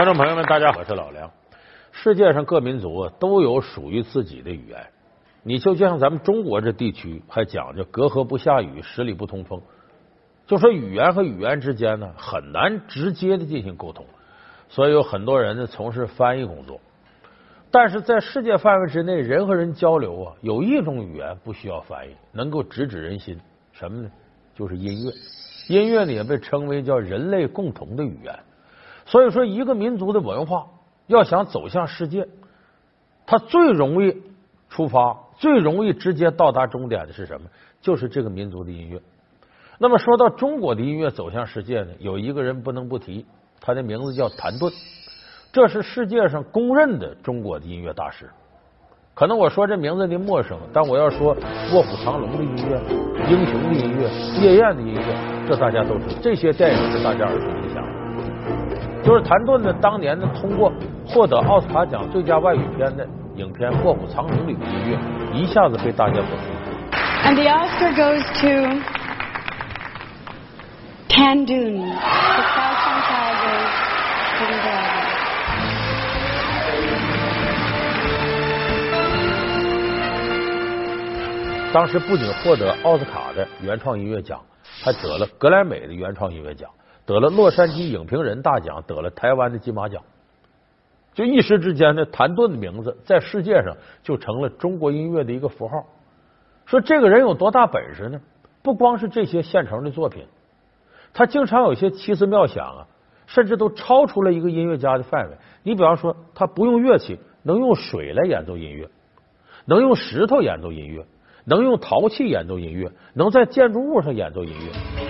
观众朋友们，大家好，我是老梁。世界上各民族都有属于自己的语言，你就像咱们中国这地区还讲究隔河不下雨，十里不通风。就说语言和语言之间呢，很难直接的进行沟通，所以有很多人呢从事翻译工作。但是在世界范围之内，人和人交流啊，有一种语言不需要翻译，能够直指人心，什么呢？就是音乐。音乐呢也被称为叫人类共同的语言。所以说，一个民族的文化要想走向世界，它最容易出发、最容易直接到达终点的是什么？就是这个民族的音乐。那么说到中国的音乐走向世界呢，有一个人不能不提，他的名字叫谭盾。这是世界上公认的中国的音乐大师。可能我说这名字的陌生，但我要说《卧虎藏龙》的音乐、《英雄》的音乐、《夜宴》的音乐，这大家都知道。这些电影是大家耳熟。就是谭盾呢，当年呢，通过获得奥斯卡奖最佳外语片的影片《卧虎藏龙》里的音乐，一下子被大家所熟知。And the Oscar goes to Tandun, the Crouching Tiger, Hidden Dragon. 当时不仅获得奥斯卡的原创音乐奖，还得了格莱美的原创音乐奖，得了洛杉矶影评人大奖，得了台湾的金马奖。就一时之间呢，谭盾的名字在世界上就成了中国音乐的一个符号。说这个人有多大本事呢？不光是这些现成的作品，他经常有些奇思妙想啊，甚至都超出了一个音乐家的范围。你比方说，他不用乐器，能用水来演奏音乐，能用石头演奏音乐。能用陶器演奏音乐，能在建筑物上演奏音乐。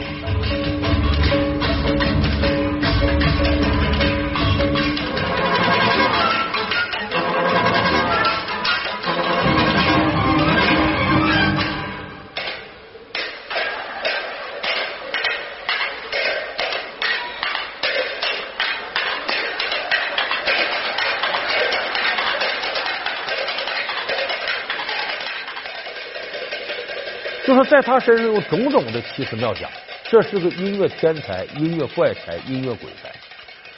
在他身上有种种的奇思妙想，这是个音乐天才、音乐怪才、音乐鬼才。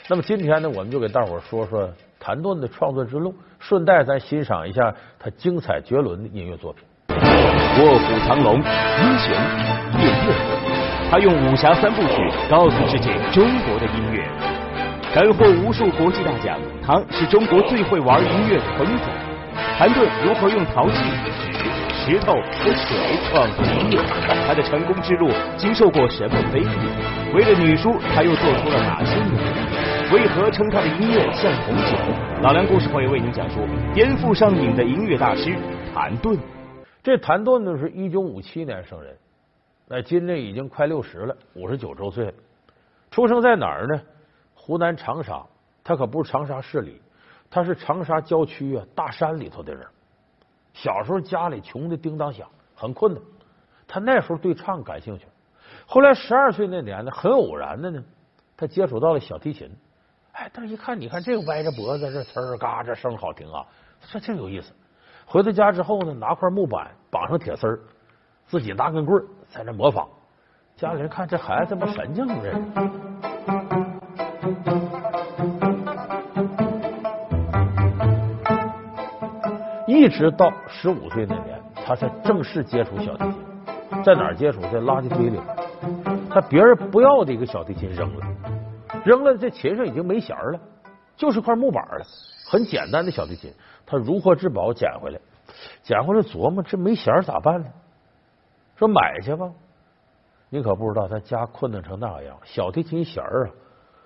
那么今天呢，我们就给大伙说说谭盾的创作之路，顺带咱欣赏一下他精彩绝伦的音乐作品。卧虎藏龙，英雄夜乐，他用武侠三部曲告诉世界中国的音乐，斩获无数国际大奖。他是中国最会玩音乐的疯子。谭盾如何用陶器？石头和水创作音乐，他的成功之路经受过什么非议？为了女书，他又做出了哪些努力？为何称他的音乐像红酒？老梁故事会为您讲述颠覆上瘾的音乐大师谭盾。这谭盾呢是一九五七年生人，那今年已经快六十了，五十九周岁了。出生在哪儿呢？湖南长沙，他可不是长沙市里，他是长沙郊区啊大山里头的人。小时候家里穷的叮当响，很困难。他那时候对唱感兴趣。后来十二岁那年呢，很偶然的呢，他接触到了小提琴。哎，但是一看，你看这个歪着脖子，这呲儿嘎，这声好听啊，这这有意思。回到家之后呢，拿块木板绑上铁丝儿，自己拿根棍儿在那模仿。家里人看这孩子怎么神经这一直到十五岁那年，他才正式接触小提琴。在哪儿接触？在垃圾堆里。他别人不要的一个小提琴扔了，扔了，这琴上已经没弦了，就是块木板了。很简单的小提琴，他如获至宝捡回来，捡回来琢磨这没弦咋办呢？说买去吧。你可不知道他家困难成那样，小提琴弦啊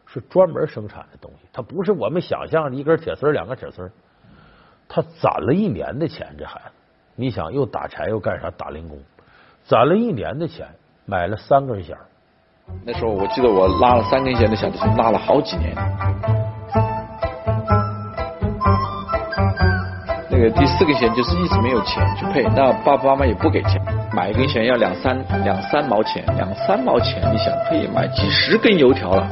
是专门生产的东西，它不是我们想象的一根铁丝两个铁丝。他攒了一年的钱，这孩子，你想又打柴又干啥打零工，攒了一年的钱买了三根弦。那时候我记得我拉了三根弦的小提琴，拉了好几年。那个第四根弦就是一直没有钱去配，那爸爸妈妈也不给钱，买一根弦要两三两三毛钱，两三毛钱，你想可以买几十根油条了。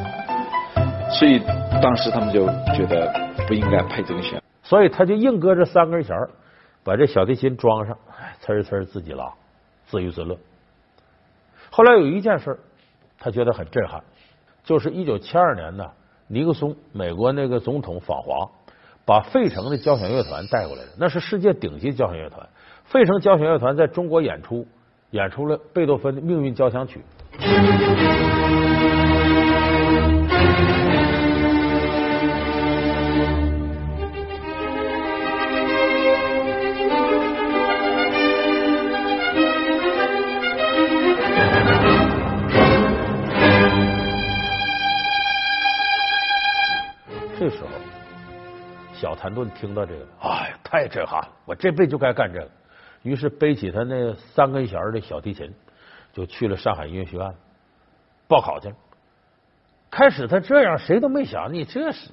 所以当时他们就觉得不应该配这根弦。所以他就硬搁这三根弦把这小提琴装上，呲呲自己拉，自娱自乐。后来有一件事他觉得很震撼，就是一九七二年呢，尼克松美国那个总统访华，把费城的交响乐团带过来了，那是世界顶级交响乐团。费城交响乐团在中国演出，演出了贝多芬的《命运交响曲》。小谭盾听到这个，哎，太震撼了！我这辈子就该干这个。于是背起他那三根弦的小提琴，就去了上海音乐学院报考去了。开始他这样，谁都没想，你这是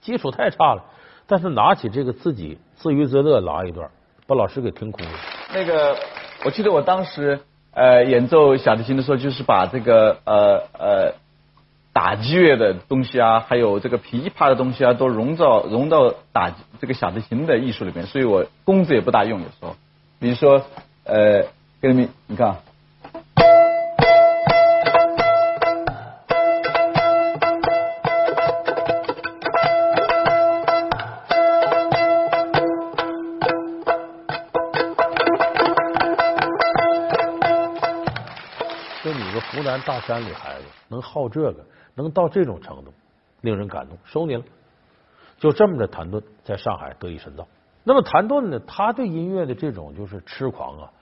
基础太差了。但是拿起这个自己自娱自乐拉一段，把老师给听哭了。那个，我记得我当时呃演奏小提琴的时候，就是把这个呃呃打击乐的东西啊，还有这个琵琶的东西啊，都融到融到打这个小提琴的艺术里面，所以我工资也不大用，有时候，比如说呃，给你们你看湖南大山里孩子能好这个，能到这种程度，令人感动，收你了。就这么着，谭盾在上海得以深造。那么谭盾呢，他对音乐的这种就是痴狂啊，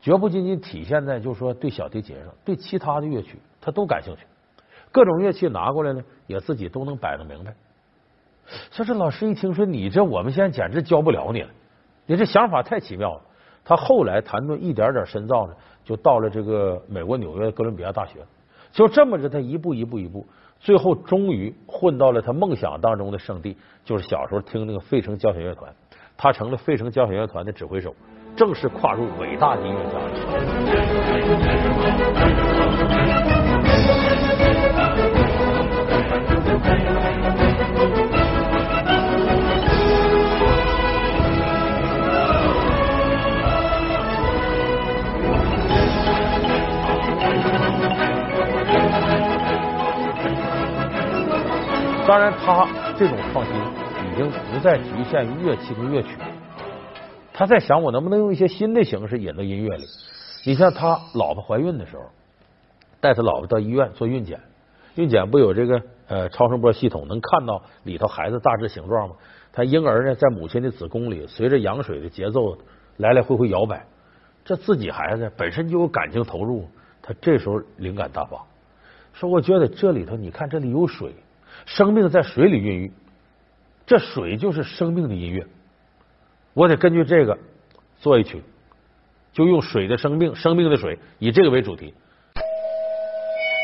绝不仅仅体现在就是说对小提琴上，对其他的乐曲他都感兴趣。各种乐器拿过来呢，也自己都能摆弄明白。说这老师一听说你这，我们现在简直教不了你了，你这想法太奇妙了。他后来谈论一点点深造呢，就到了这个美国纽约哥伦比亚大学。就这么着，他一步一步一步，最后终于混到了他梦想当中的圣地，就是小时候听那个费城交响乐团。他成了费城交响乐团的指挥手，正式跨入伟大的音乐家。这种创新已经不再局限于乐器跟乐曲，他在想我能不能用一些新的形式引到音乐里。你像他老婆怀孕的时候，带他老婆到医院做孕检，孕检不有这个呃超声波系统能看到里头孩子大致形状吗？他婴儿呢在母亲的子宫里，随着羊水的节奏来来回回摇摆。这自己孩子本身就有感情投入，他这时候灵感大发，说我觉得这里头你看这里有水。生命在水里孕育，这水就是生命的音乐。我得根据这个做一曲，就用水的生命，生命的水，以这个为主题。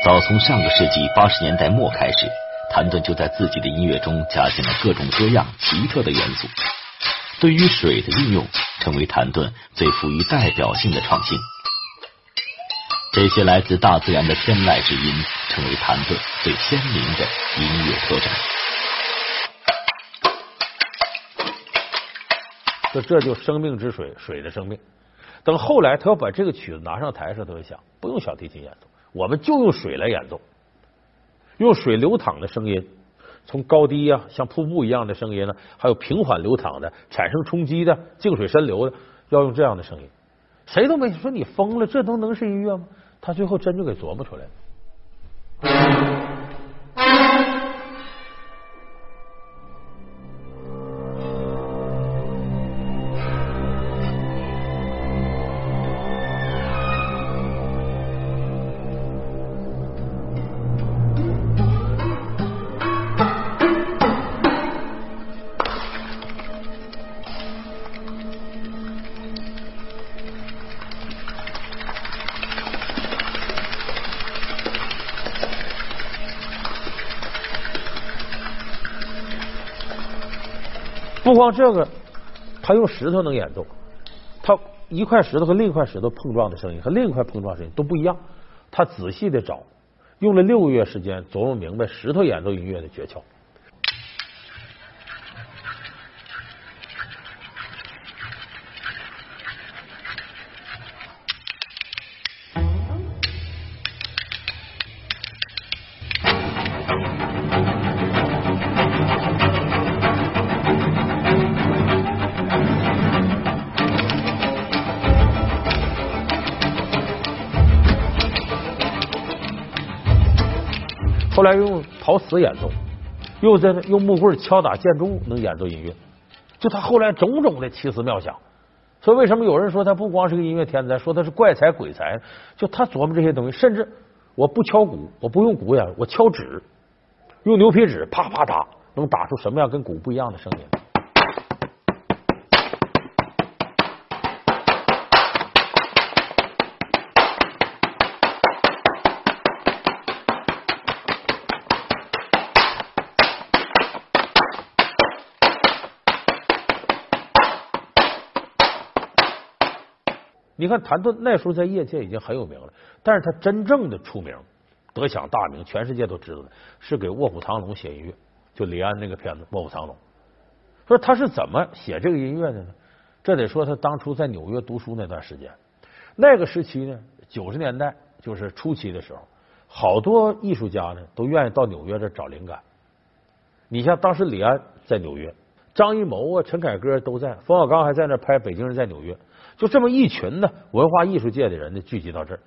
早从上个世纪八十年代末开始，谭盾就在自己的音乐中加进了各种各样奇特的元素。对于水的运用，成为谭盾最富于代表性的创新。这些来自大自然的天籁之音，成为谭盾最鲜明的音乐特征。说这就生命之水，水的生命。等后来他要把这个曲子拿上台时，他就想，不用小提琴演奏，我们就用水来演奏，用水流淌的声音，从高低呀，像瀑布一样的声音呢，还有平缓流淌的、产生冲击的、静水深流的，要用这样的声音。谁都没说你疯了，这都能是音乐吗？他最后真就给琢磨出来了。不光这个，他用石头能演奏，他一块石头和另一块石头碰撞的声音和另一块碰撞声音都不一样。他仔细的找，用了六个月时间琢磨明白石头演奏音乐的诀窍。来用陶瓷演奏，又在那用木棍敲打建筑物，能演奏音乐。就他后来种种的奇思妙想，所以为什么有人说他不光是个音乐天才，说他是怪才鬼才？就他琢磨这些东西，甚至我不敲鼓，我不用鼓呀，我敲纸，用牛皮纸啪啪打，能打出什么样跟鼓不一样的声音？你看谭盾那时候在业界已经很有名了，但是他真正的出名、得享大名，全世界都知道的是给《卧虎藏龙》写音乐，就李安那个片子《卧虎藏龙》。说他是怎么写这个音乐的呢？这得说他当初在纽约读书那段时间，那个时期呢，九十年代就是初期的时候，好多艺术家呢都愿意到纽约这找灵感。你像当时李安在纽约，张艺谋啊、陈凯歌都在，冯小刚还在那拍《北京人在纽约》。就这么一群呢，文化艺术界的人呢聚集到这儿，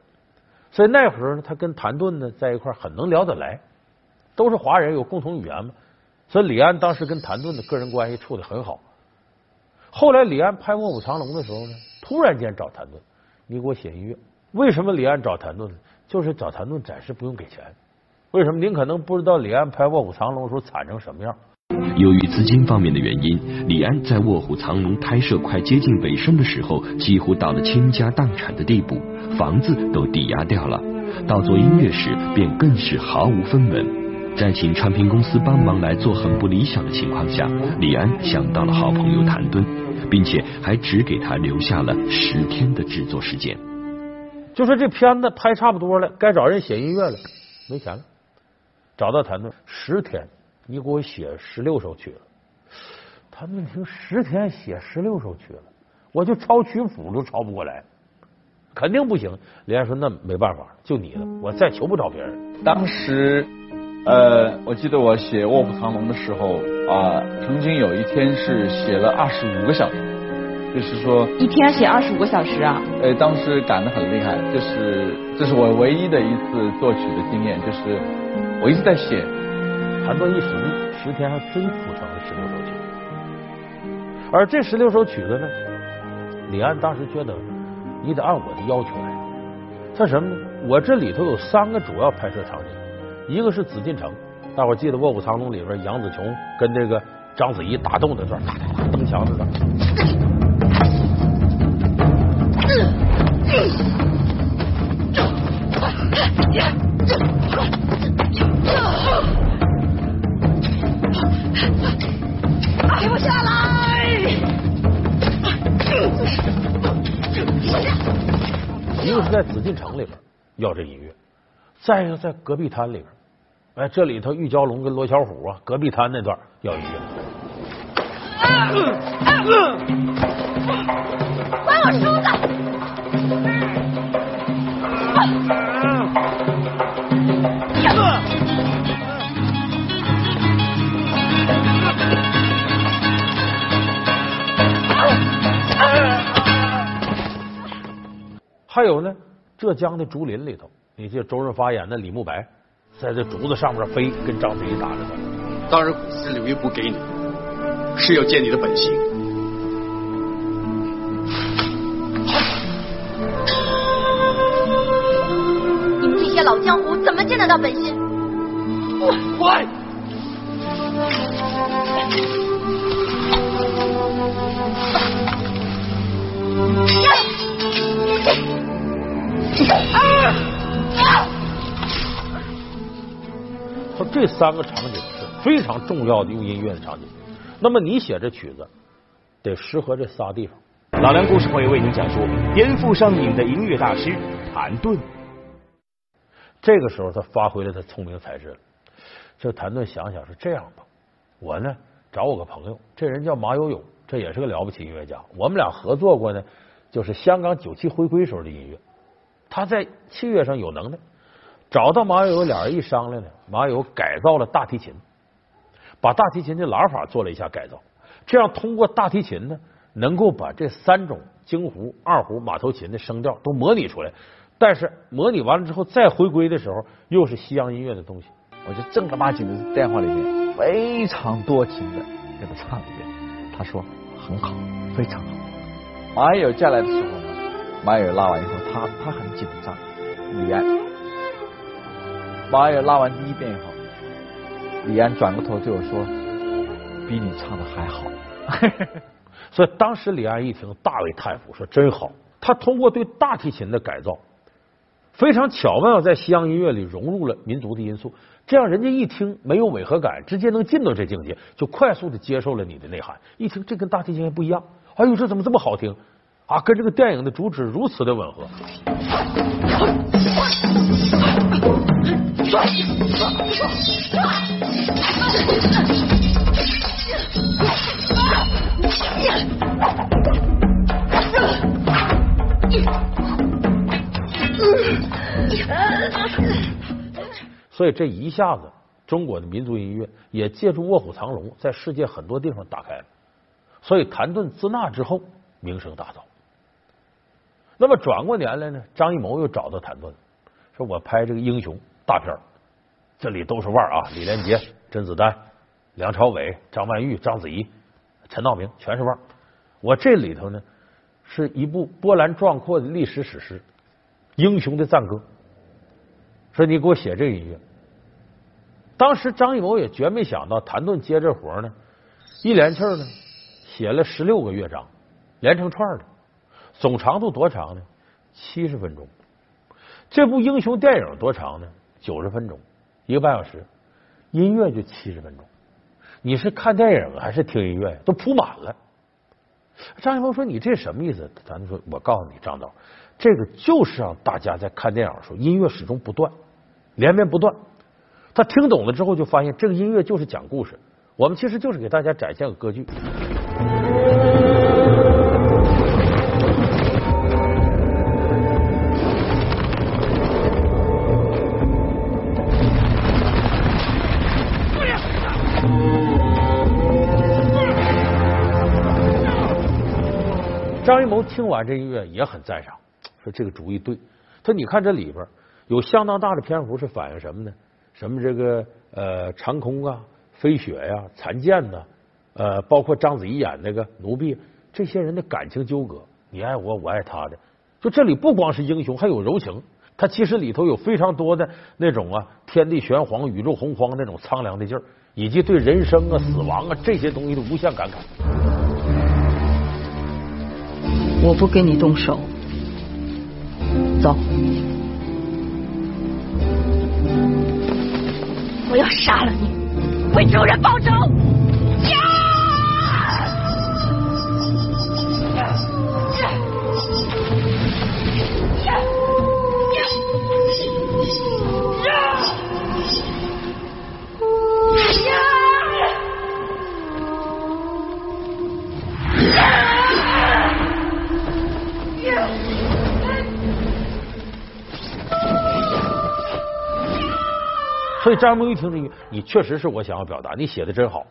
所以那会儿呢，他跟谭盾呢在一块儿很能聊得来，都是华人，有共同语言嘛。所以李安当时跟谭盾的个人关系处的很好。后来李安拍《卧虎藏龙》的时候呢，突然间找谭盾，你给我写音乐。为什么李安找谭盾呢？就是找谭盾暂时不用给钱。为什么？您可能不知道李安拍《卧虎藏龙》的时候惨成什么样。由于资金方面的原因，李安在《卧虎藏龙》拍摄快接近尾声的时候，几乎到了倾家荡产的地步，房子都抵押掉了。到做音乐时，便更是毫无分文。在请唱片公司帮忙来做很不理想的情况下，李安想到了好朋友谭盾，并且还只给他留下了十天的制作时间。就说这片子拍差不多了，该找人写音乐了，没钱了，找到谭盾，十天。你给我写十六首曲子，他们听十天写十六首曲子，我就抄曲谱都抄不过来，肯定不行。李安说：“那没办法，就你了，我再求不着别人。”当时，呃，我记得我写《卧虎藏龙》的时候啊，曾经有一天是写了二十五个小时，就是说一天写二十五个小时啊。呃，当时赶得很厉害，就是这是我唯一的一次作曲的经验，就是我一直在写。谭盾一使力，十天还真谱成了十六首曲。而这十六首曲子呢，李安当时觉得你得按我的要求来。他什么呢？我这里头有三个主要拍摄场景，一个是紫禁城，大伙记得《卧虎藏龙》里边杨紫琼跟这个章子怡打斗那段，哒哒哒蹬墙那段。给我下来！一个是在紫禁城里边要这音乐，再一个在隔壁滩里边，哎，这里头玉娇龙跟罗小虎啊，隔壁滩那段要音乐。还我梳子！还有呢，浙江的竹林里头，你记得周润发演的李慕白，在这竹子上面飞，跟章子怡打着呢。当然，股市留一不给你，是要见你的本性。你们这些老江湖怎么见得到本心？快！说这三个场景是非常重要的用音乐的场景。那么你写这曲子得适合这仨地方。老梁故事会为您讲述颠覆上瘾的音乐大师谭盾。这个时候他发挥了他聪明才智了。这谭盾想想是这样吧，我呢找我个朋友，这人叫马友友，这也是个了不起音乐家。我们俩合作过呢，就是香港九七回归时候的音乐。他在器乐上有能耐，找到马友友，俩人一商量呢，马友友改造了大提琴，把大提琴的拉法做了一下改造，这样通过大提琴呢，能够把这三种京胡、二胡、马头琴的声调都模拟出来。但是模拟完了之后再回归的时候，又是西洋音乐的东西。我就正儿八经的电话里面非常多情的给他唱一遍。他说很好，非常好。马友下来的时候呢，马友拉完以后，他他很紧张。李安，马友拉完第一遍以后，李安转过头对我说：“比你唱的还好。”所以当时李安一听大为叹服，说真好。他通过对大提琴的改造，非常巧妙在西洋音乐里融入了民族的因素，这样人家一听没有违和感，直接能进到这境界，就快速的接受了你的内涵。一听这跟大提琴还不一样，哎呦，这怎么这么好听啊？跟这个电影的主旨如此的吻合。所以这一下子，中国的民族音乐也借助《卧虎藏龙》在世界很多地方打开了。所以谭盾自那之后名声大噪。那么转过年来呢，张艺谋又找到谭盾，说我拍这个英雄大片这里都是腕儿啊，李连杰、甄子丹、梁朝伟、张曼玉、章子怡、陈道明，全是腕儿。我这里头呢，是一部波澜壮阔的历史史诗《英雄的赞歌》。说你给我写这个音乐。当时张艺谋也绝没想到谭盾接这活呢，一连气儿呢写了十六个乐章，连成串的，总长度多长呢？七十分钟。这部英雄电影多长呢？九十分钟，一个半小时，音乐就七十分钟。你是看电影还是听音乐？都铺满了。张艺谋说：“你这什么意思？”咱说：“我告诉你，张导，这个就是让大家在看电影的时候，音乐始终不断，连绵不断。他听懂了之后，就发现这个音乐就是讲故事。我们其实就是给大家展现个歌剧。”谋听完这音乐也很赞赏，说这个主意对。他你看这里边有相当大的篇幅是反映什么呢？什么这个呃长空啊、飞雪呀、残剑呐，呃，包括章子怡演那个奴婢，这些人的感情纠葛，你爱我，我爱他的。就这里不光是英雄，还有柔情。他其实里头有非常多的那种啊，天地玄黄、宇宙洪荒那种苍凉的劲儿，以及对人生啊、死亡啊这些东西的无限感慨。我不跟你动手，走。我要杀了你，为仇人报仇。所以张艺谋一听这个，你确实是我想要表达，你写的真好。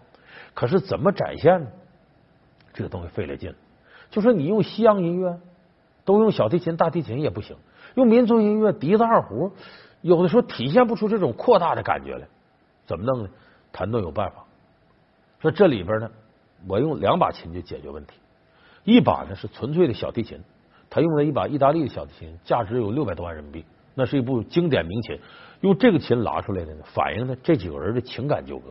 可是怎么展现呢？这个东西费了劲。就说你用西洋音乐，都用小提琴、大提琴也不行；用民族音乐、笛子、二胡，有的时候体现不出这种扩大的感觉来。怎么弄呢？谭盾有办法，说这里边呢，我用两把琴就解决问题。一把呢是纯粹的小提琴，他用了一把意大利的小提琴，价值有六百多万人民币，那是一部经典名琴。用这个琴拉出来的呢，反映的这几个人的情感纠葛，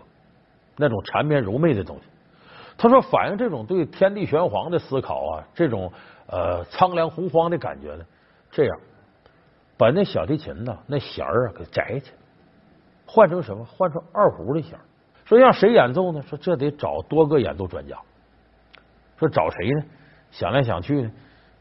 那种缠绵柔媚的东西。他说，反映这种对天地玄黄的思考啊，这种呃苍凉洪荒的感觉呢，这样把那小提琴呢那弦儿啊给摘去，换成什么？换成二胡的弦儿。说让谁演奏呢？说这得找多个演奏专家。说找谁呢？想来想去呢，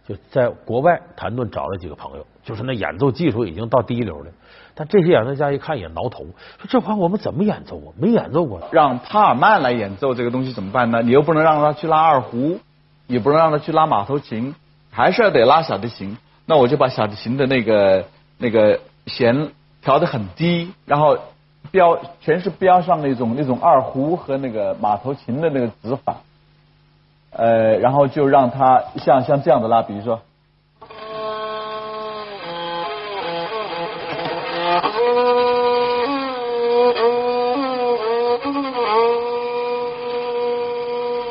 就在国外，谭盾找了几个朋友，就是那演奏技术已经到第一流了。但这些演奏家一看也挠头，说这玩意我们怎么演奏啊？没演奏过。让帕尔曼来演奏这个东西怎么办呢？你又不能让他去拉二胡，也不能让他去拉马头琴，还是要得拉小提琴。那我就把小提琴的那个那个弦调的很低，然后标全是标上那种那种二胡和那个马头琴的那个指法，呃然后就让他像像这样的拉比如说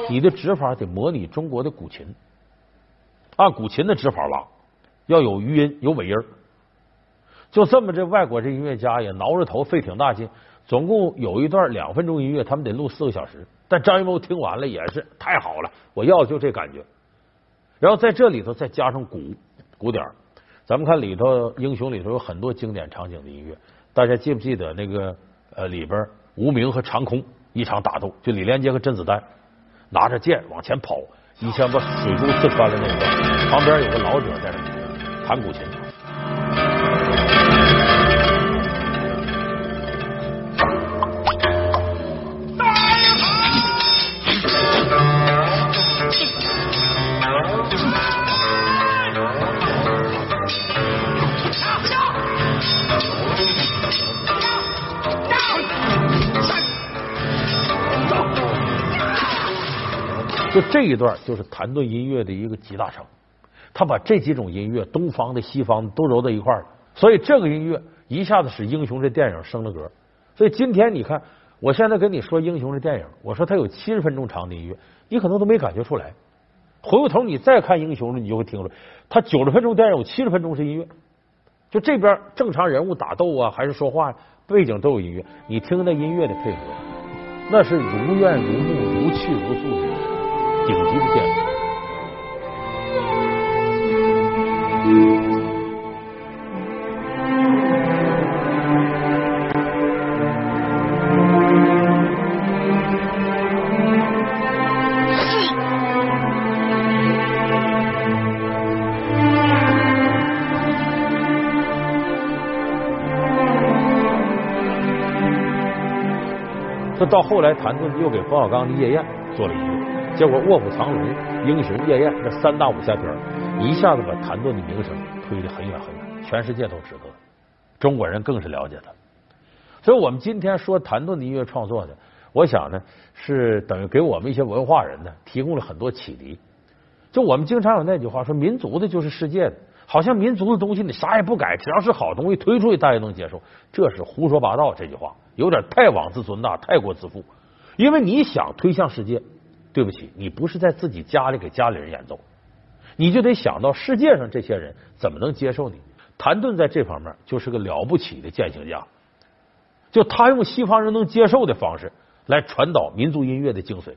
你的指法得模拟中国的古琴按古琴的指法拉要有余音有尾音就这么这外国这音乐家也挠着头费挺大劲总共有一段两分钟音乐他们得录四个小时但张艺谋听完了也是太好了，我要的就这感觉。然后在这里头再加上鼓鼓点咱们看里头《英雄》里头有很多经典场景的音乐，大家记不记得那个呃里边无名和长空一场打斗，就李连杰和甄子丹拿着剑往前跑，一枪把水珠刺穿了那个，旁边有个老者在那弹古琴。就这一段就是谭盾音乐的一个集大成，他把这几种音乐，东方的、西方的都揉到一块儿了，所以这个音乐一下子使《英雄》这电影升了格。所以今天你看，我现在跟你说《英雄》这电影，我说它有七十分钟长的音乐，你可能都没感觉出来。回过头你再看《英雄》，你就会听出来，它九十分钟电影有七十分钟是音乐，就这边正常人物打斗啊，还是说话，背景都有音乐，你听那音乐的配合，那是如怨如慕、如泣如诉的。顶级的电影。这到后来，谭盾又给冯小刚的《夜宴》做了一个。结果《卧虎藏龙》《英雄》《夜宴》这三大武侠片一下子把谭盾的名声推得很远很远，全世界都知道了，中国人更是了解他。所以，我们今天说谭盾的音乐创作呢，我想呢，是等于给我们一些文化人呢提供了很多启迪。就我们经常有那句话说：“民族的就是世界的。”好像民族的东西你啥也不改，只要是好东西推出去，大家能接受。这是胡说八道，这句话有点太妄自尊大，太过自负。因为你想推向世界。对不起，你不是在自己家里给家里人演奏，你就得想到世界上这些人怎么能接受你。谭盾在这方面就是个了不起的践行家，就他用西方人能接受的方式来传导民族音乐的精髓，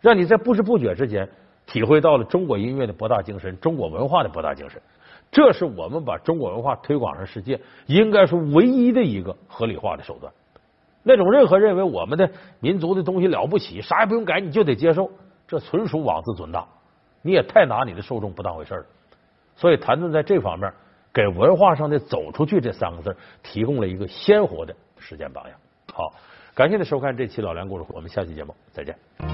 让你在不知不觉之间体会到了中国音乐的博大精深，中国文化的博大精深。这是我们把中国文化推广上世界，应该说唯一的一个合理化的手段。那种任何认为我们的民族的东西了不起，啥也不用改，你就得接受，这纯属妄自尊大。你也太拿你的受众不当回事了。所以谭盾在这方面给文化上的走出去这三个字提供了一个鲜活的实践榜样。好，感谢您收看这期老梁故事，我们下期节目再见。